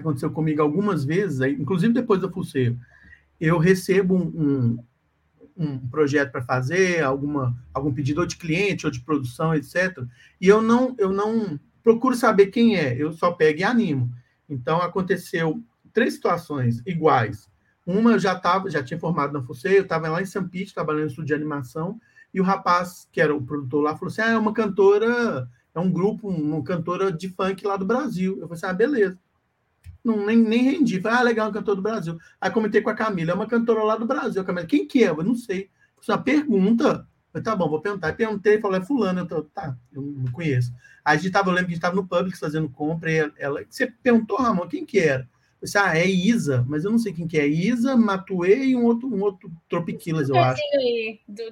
aconteceu comigo algumas vezes, inclusive depois do Fuceiro, eu recebo um, um, um projeto para fazer, alguma, algum pedido ou de cliente ou de produção, etc. E eu não, eu não procuro saber quem é, eu só pego e animo. Então aconteceu três situações iguais. Uma eu já estava, já tinha formado na FUCE, eu estava lá em São Pete, trabalhando no estúdio de animação, e o rapaz, que era o produtor lá, falou assim: ah, é uma cantora, é um grupo, uma cantora de funk lá do Brasil. Eu falei assim: ah, beleza. Não, nem, nem rendi. Falei, ah, legal, um cantor do Brasil. Aí comentei com a Camila, é uma cantora lá do Brasil. A Camila, quem que é? Eu não sei. Uma pergunta. Eu, tá bom, vou perguntar. Aí perguntei, falei, é fulano. Eu tô, tá, eu não conheço. Aí a gente tava, eu lembro que a gente estava no Publix fazendo compra, e ela, você perguntou, Ramon, quem que era? Eu disse, ah, é Isa, mas eu não sei quem que é. Isa, Matuê e um outro, um outro Tropiquilas, eu acho. Aí, do,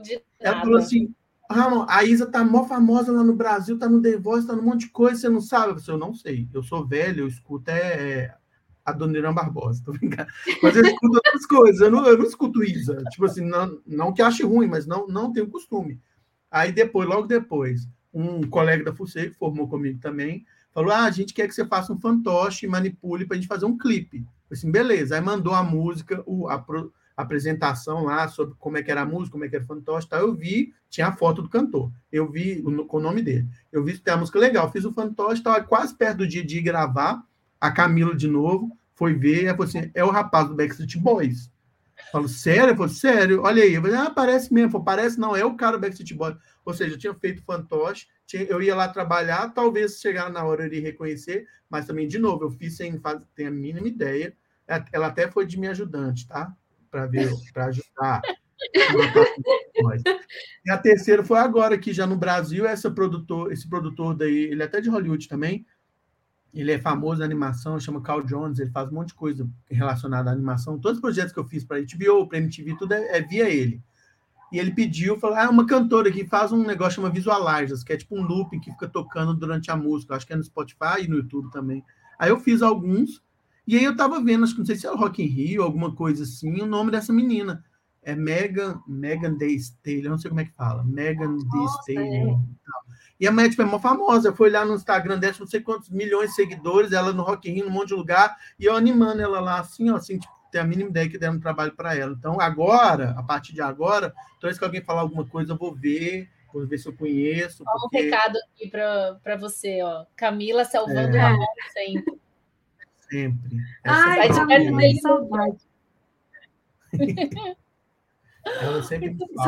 ela falou assim, Ramon, a Isa tá mó famosa lá no Brasil, tá no The Voice, tá num monte de coisa, você não sabe? Eu, eu não sei, eu sou velho, eu escuto é, é a Dona Irã Barbosa, tô brincando. Mas eu escuto outras coisas, eu não, eu não escuto Isa. Tipo assim, não, não que ache ruim, mas não, não tenho costume. Aí depois, logo depois, um colega da FUSEI, que formou comigo também, falou: ah, a gente quer que você faça um fantoche manipule para a gente fazer um clipe. Eu assim, beleza. Aí mandou a música, o, a, apresentação lá sobre como é que era a música, como é que era o fantoche tal. Eu vi, tinha a foto do cantor. Eu vi o, com o nome dele. Eu vi que a música legal. Fiz o fantoche, estava quase perto do dia de gravar. A Camila de novo foi ver, e falou assim: é o rapaz do Backstreet Boys. Falo, sério? Eu falo, sério, olha aí. Eu falei, ah, parece mesmo. Falo, parece não, é o cara do Backstreet Boys. Ou seja, eu tinha feito fantoche, tinha, eu ia lá trabalhar, talvez chegar na hora eu iria reconhecer, mas também, de novo, eu fiz sem fazer, ter a mínima ideia. Ela até foi de minha ajudante, tá? Para ver, para ajudar. e a terceira foi agora, que já no Brasil, essa produtor, esse produtor daí, ele é até de Hollywood também, ele é famoso na animação, chama Carl Jones, ele faz um monte de coisa relacionada à animação. Todos os projetos que eu fiz para HBO, para MTV, tudo é, é, via ele. E ele pediu, falou: ah, uma cantora que faz um negócio chama Visualizers, que é tipo um looping que fica tocando durante a música. Acho que é no Spotify e no YouTube também. Aí eu fiz alguns, e aí eu tava vendo, acho que não sei se é Rock in Rio, alguma coisa assim, o nome dessa menina. É Megan, Megan Thee Stallion, não sei como é que fala. Megan Stallion. É. E a mulher, tipo, é uma famosa. Foi lá no Instagram dela, não sei quantos milhões de seguidores, ela no Rock in Rio, num monte de lugar, e eu animando ela lá, assim, ó, assim, tipo, tem a mínima ideia que deram trabalho para ela. Então, agora, a partir de agora, toda vez que alguém falar alguma coisa, eu vou ver, vou ver se eu conheço. Só porque... um recado aqui para você, ó. Camila salvando é. Ramon sempre. Sempre. Ai, Camila, saudade. Ela sempre